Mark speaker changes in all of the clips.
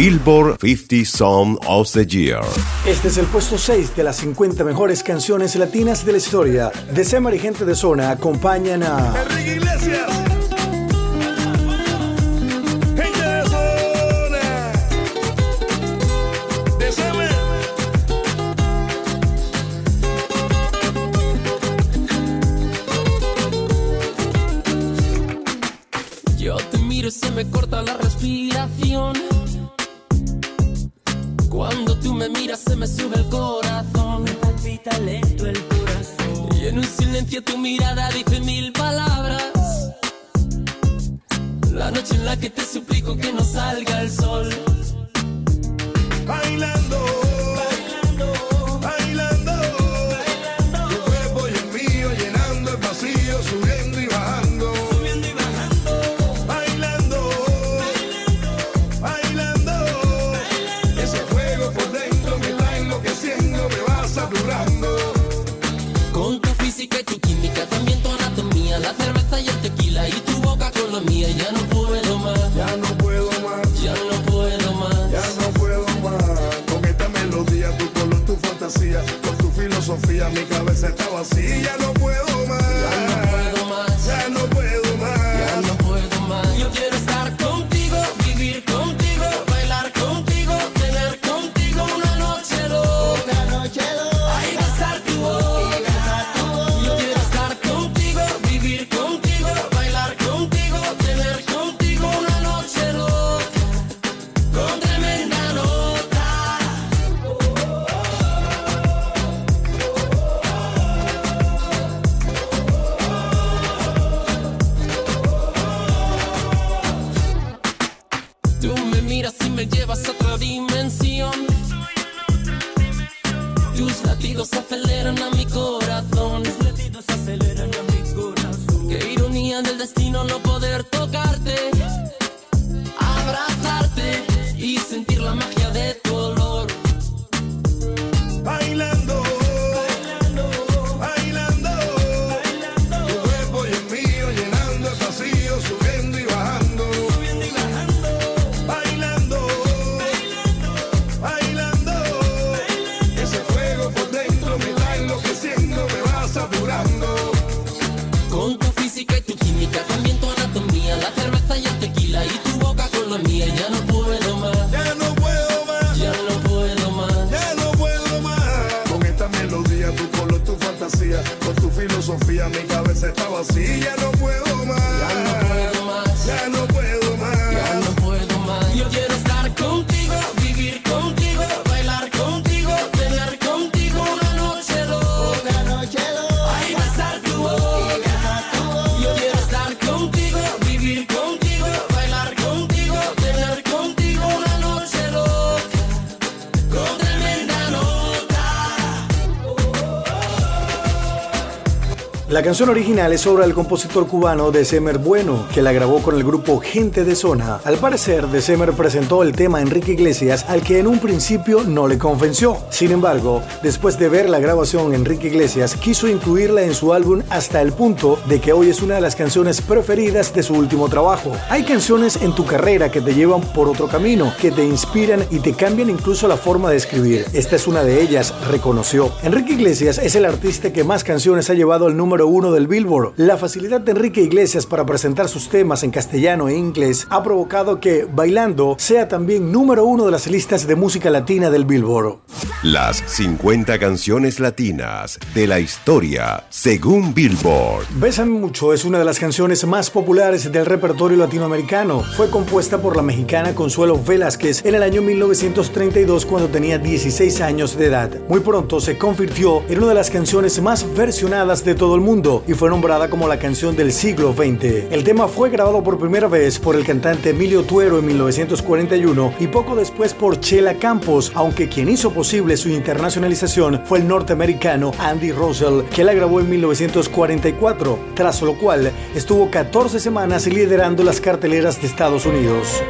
Speaker 1: Billboard 50 Song of the Year.
Speaker 2: Este es el puesto 6 de las 50 mejores canciones latinas de la historia. De Semar y gente de zona acompañan a
Speaker 3: Enrique Iglesias.
Speaker 4: La noche en la que te suplico que no salga el sol.
Speaker 3: Bailando.
Speaker 4: Del destino no
Speaker 3: filosofía, mi cabeza está vacía. No puedo
Speaker 2: canción original es obra del compositor cubano December Bueno, que la grabó con el grupo Gente de Zona. Al parecer, December presentó el tema a Enrique Iglesias, al que en un principio no le convenció. Sin embargo, después de ver la grabación, Enrique Iglesias quiso incluirla en su álbum hasta el punto de que hoy es una de las canciones preferidas de su último trabajo. Hay canciones en tu carrera que te llevan por otro camino, que te inspiran y te cambian incluso la forma de escribir. Esta es una de ellas, reconoció. Enrique Iglesias es el artista que más canciones ha llevado al número uno del Billboard. La facilidad de Enrique Iglesias para presentar sus temas en castellano e inglés ha provocado que Bailando sea también número uno de las listas de música latina del Billboard.
Speaker 1: Las 50 canciones latinas de la historia según Billboard.
Speaker 2: Bésame mucho es una de las canciones más populares del repertorio latinoamericano. Fue compuesta por la mexicana Consuelo Velázquez en el año 1932 cuando tenía 16 años de edad. Muy pronto se convirtió en una de las canciones más versionadas de todo el y fue nombrada como la canción del siglo XX. El tema fue grabado por primera vez por el cantante Emilio Tuero en 1941 y poco después por Chela Campos, aunque quien hizo posible su internacionalización fue el norteamericano Andy Russell, que la grabó en 1944, tras lo cual estuvo 14 semanas liderando las carteleras de Estados Unidos.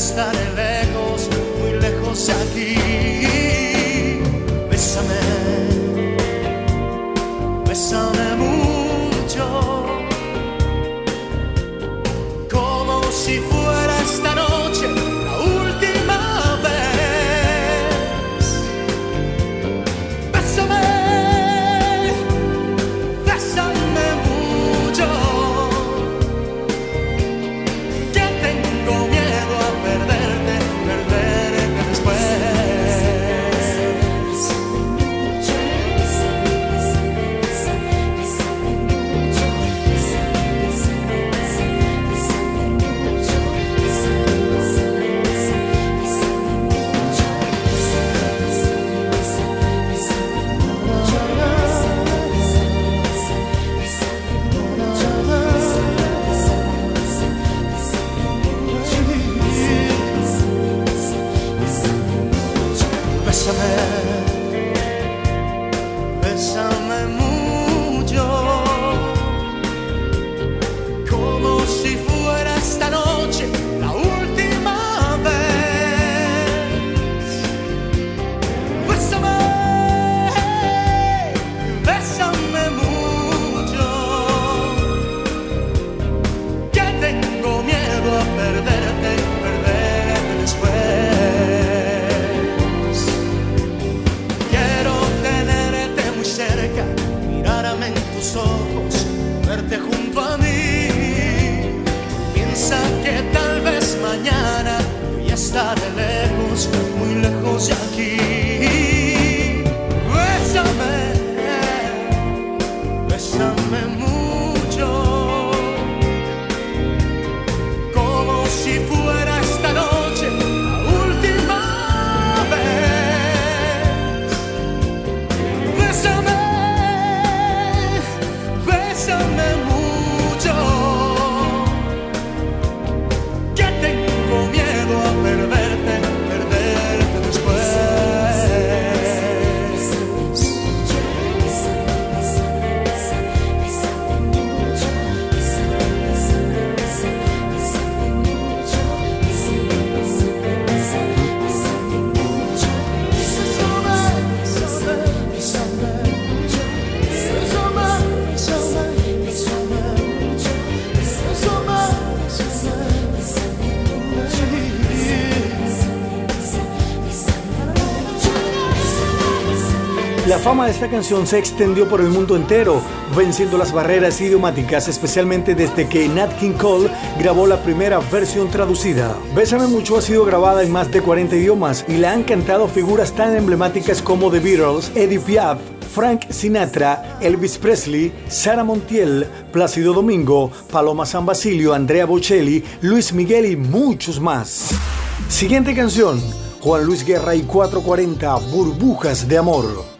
Speaker 5: Estaré lejos, muy lejos de aquí. La
Speaker 2: fama de esta canción se extendió por el mundo entero, venciendo las barreras idiomáticas, especialmente desde que Nat King Cole grabó la primera versión traducida. Bésame mucho ha sido grabada en más de 40 idiomas y la han cantado figuras tan emblemáticas como The Beatles, Eddie Piaf, Frank Sinatra, Elvis Presley, Sara Montiel, Plácido Domingo, Paloma San Basilio, Andrea Bocelli, Luis Miguel y muchos más. Siguiente canción, Juan Luis Guerra y 440, Burbujas de Amor.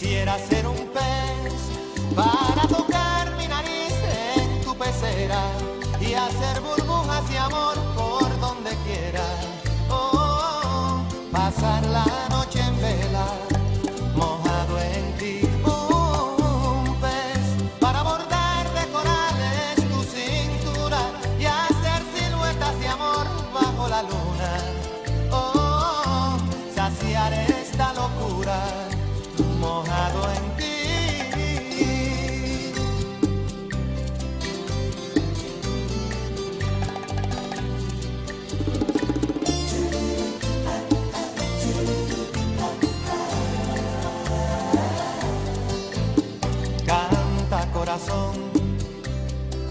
Speaker 6: Quisiera ser un pez para tocar mi nariz en tu pecera y hacer burbujas de amor por donde quiera. Oh, pasar la noche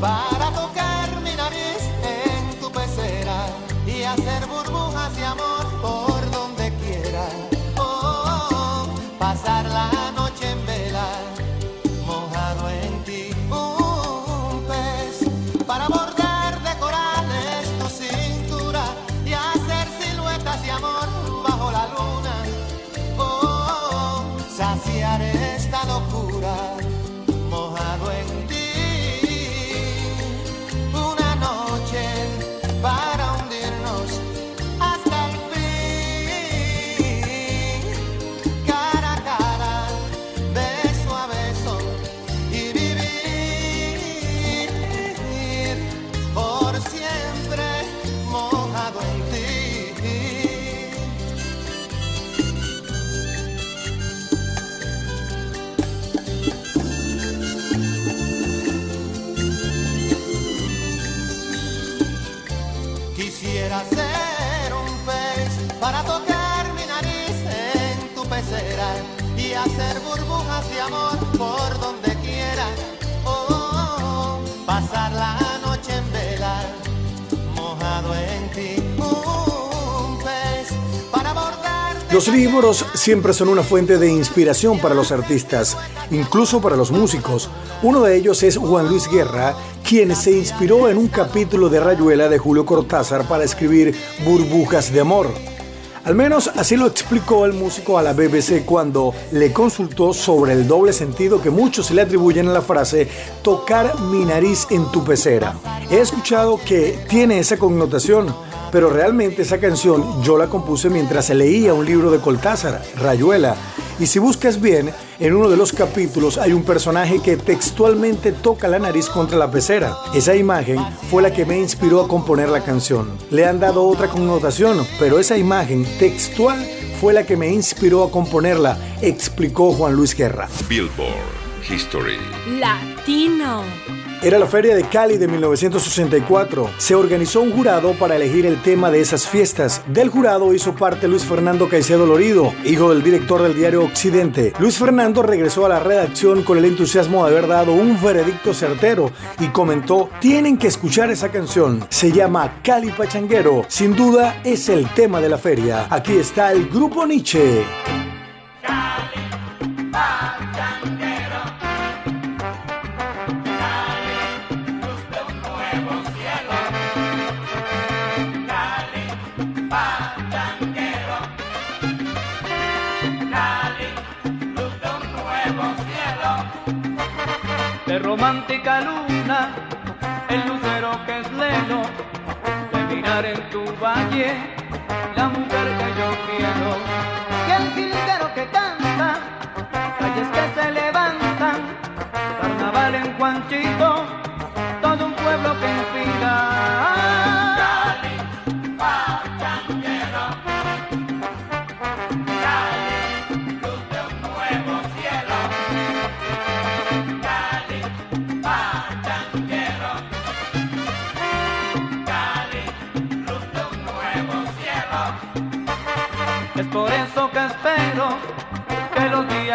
Speaker 6: para tocar mi nariz en tu pecera y hacer burbujas de amor por donde quiera. Quisiera ser un pez para tocar mi nariz en tu pecera y hacer burbujas de amor por donde quiera.
Speaker 2: Los libros siempre son una fuente de inspiración para los artistas, incluso para los músicos. Uno de ellos es Juan Luis Guerra, quien se inspiró en un capítulo de Rayuela de Julio Cortázar para escribir Burbujas de Amor. Al menos así lo explicó el músico a la BBC cuando le consultó sobre el doble sentido que muchos le atribuyen a la frase tocar mi nariz en tu pecera. He escuchado que tiene esa connotación, pero realmente esa canción yo la compuse mientras leía un libro de Cortázar, Rayuela. Y si buscas bien, en uno de los capítulos hay un personaje que textualmente toca la nariz contra la pecera. Esa imagen fue la que me inspiró a componer la canción. Le han dado otra connotación, pero esa imagen textual fue la que me inspiró a componerla, explicó Juan Luis Guerra.
Speaker 1: Billboard History.
Speaker 7: Latino.
Speaker 2: Era la Feria de Cali de 1964. Se organizó un jurado para elegir el tema de esas fiestas. Del jurado hizo parte Luis Fernando Caicedo Lorido, hijo del director del diario Occidente. Luis Fernando regresó a la redacción con el entusiasmo de haber dado un veredicto certero y comentó, tienen que escuchar esa canción. Se llama Cali Pachanguero. Sin duda es el tema de la feria. Aquí está el grupo Nietzsche.
Speaker 8: Romántica luna, el lucero que es leno, de mirar en tu valle la mujer que yo quiero. Y el jilguero que canta, calles que se levantan, carnaval en Juanchito, todo un pueblo que inspira.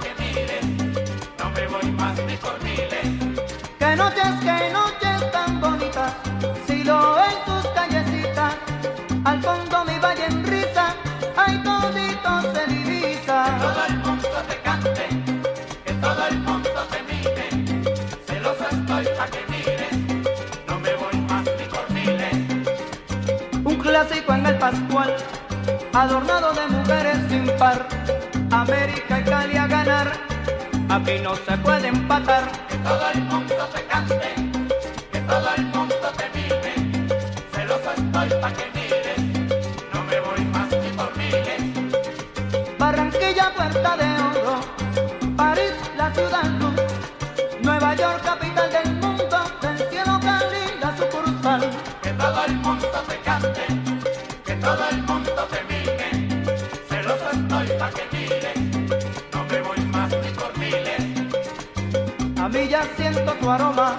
Speaker 8: que mires, no me voy más ni por miles. Que noches, que noches tan bonitas, si lo ven tus callecitas, al fondo mi valle en risa, ahí todito se divisa.
Speaker 9: Que todo el mundo te cante, que todo el mundo te mire, celosa estoy pa' que mires, no me voy más ni por miles.
Speaker 8: Un
Speaker 9: clásico en el Pascual, adornado de no
Speaker 8: se puede siento tu aroma,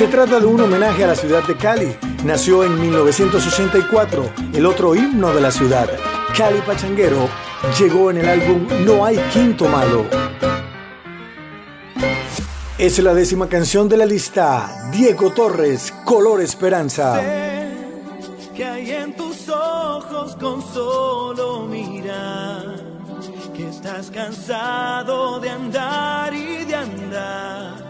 Speaker 2: Se trata de un homenaje a la ciudad de Cali. Nació en 1984, el otro himno de la ciudad, Cali Pachanguero, llegó en el álbum No hay quinto malo. Es la décima canción de la lista, Diego Torres, Color Esperanza.
Speaker 10: Sé que hay en tus ojos con solo que estás cansado de andar y de andar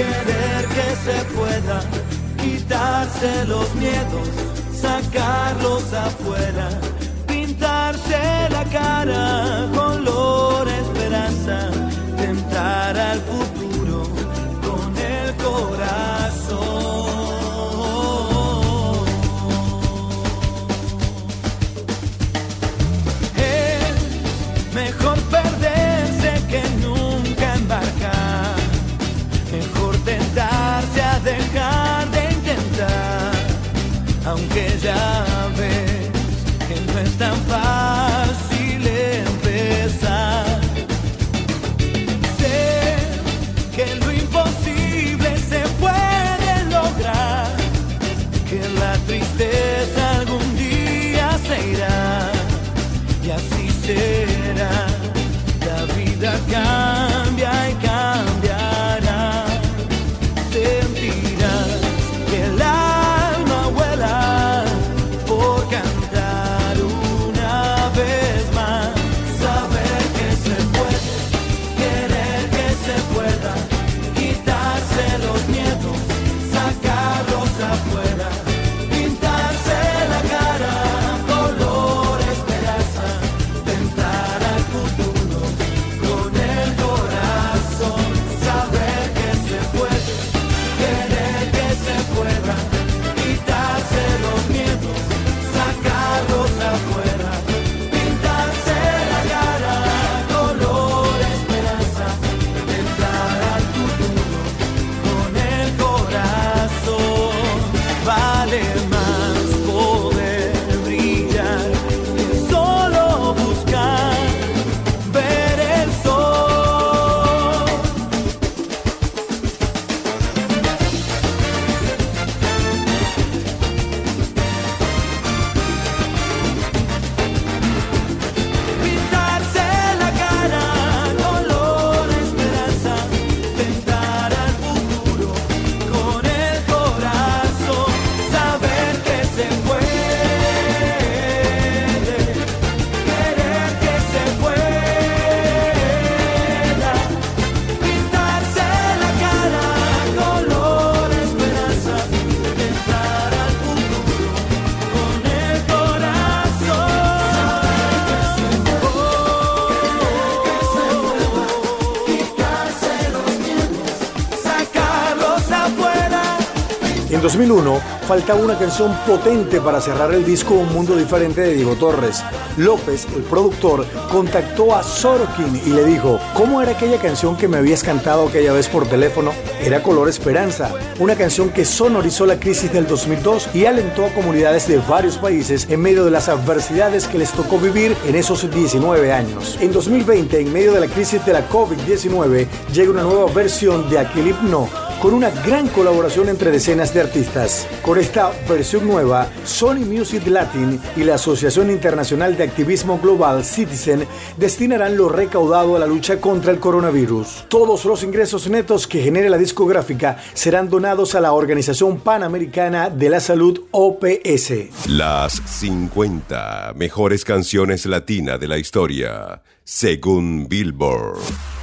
Speaker 10: querer que se pueda, quitarse los miedos, sacarlos afuera,
Speaker 2: 2001 faltaba una canción potente para cerrar el disco Un Mundo Diferente de Diego Torres. López, el productor, contactó a Sorokin y le dijo, ¿cómo era aquella canción que me habías cantado aquella vez por teléfono? Era Color Esperanza, una canción que sonorizó la crisis del 2002 y alentó a comunidades de varios países en medio de las adversidades que les tocó vivir en esos 19 años. En 2020, en medio de la crisis de la COVID-19, llega una nueva versión de Aquel Hipno con una gran colaboración entre decenas de artistas. Con esta versión nueva, Sony Music Latin y la Asociación Internacional de Activismo Global Citizen destinarán lo recaudado a la lucha contra el coronavirus. Todos los ingresos netos que genere la discográfica serán donados a la Organización Panamericana de la Salud OPS.
Speaker 1: Las 50 mejores canciones latinas de la historia, según Billboard.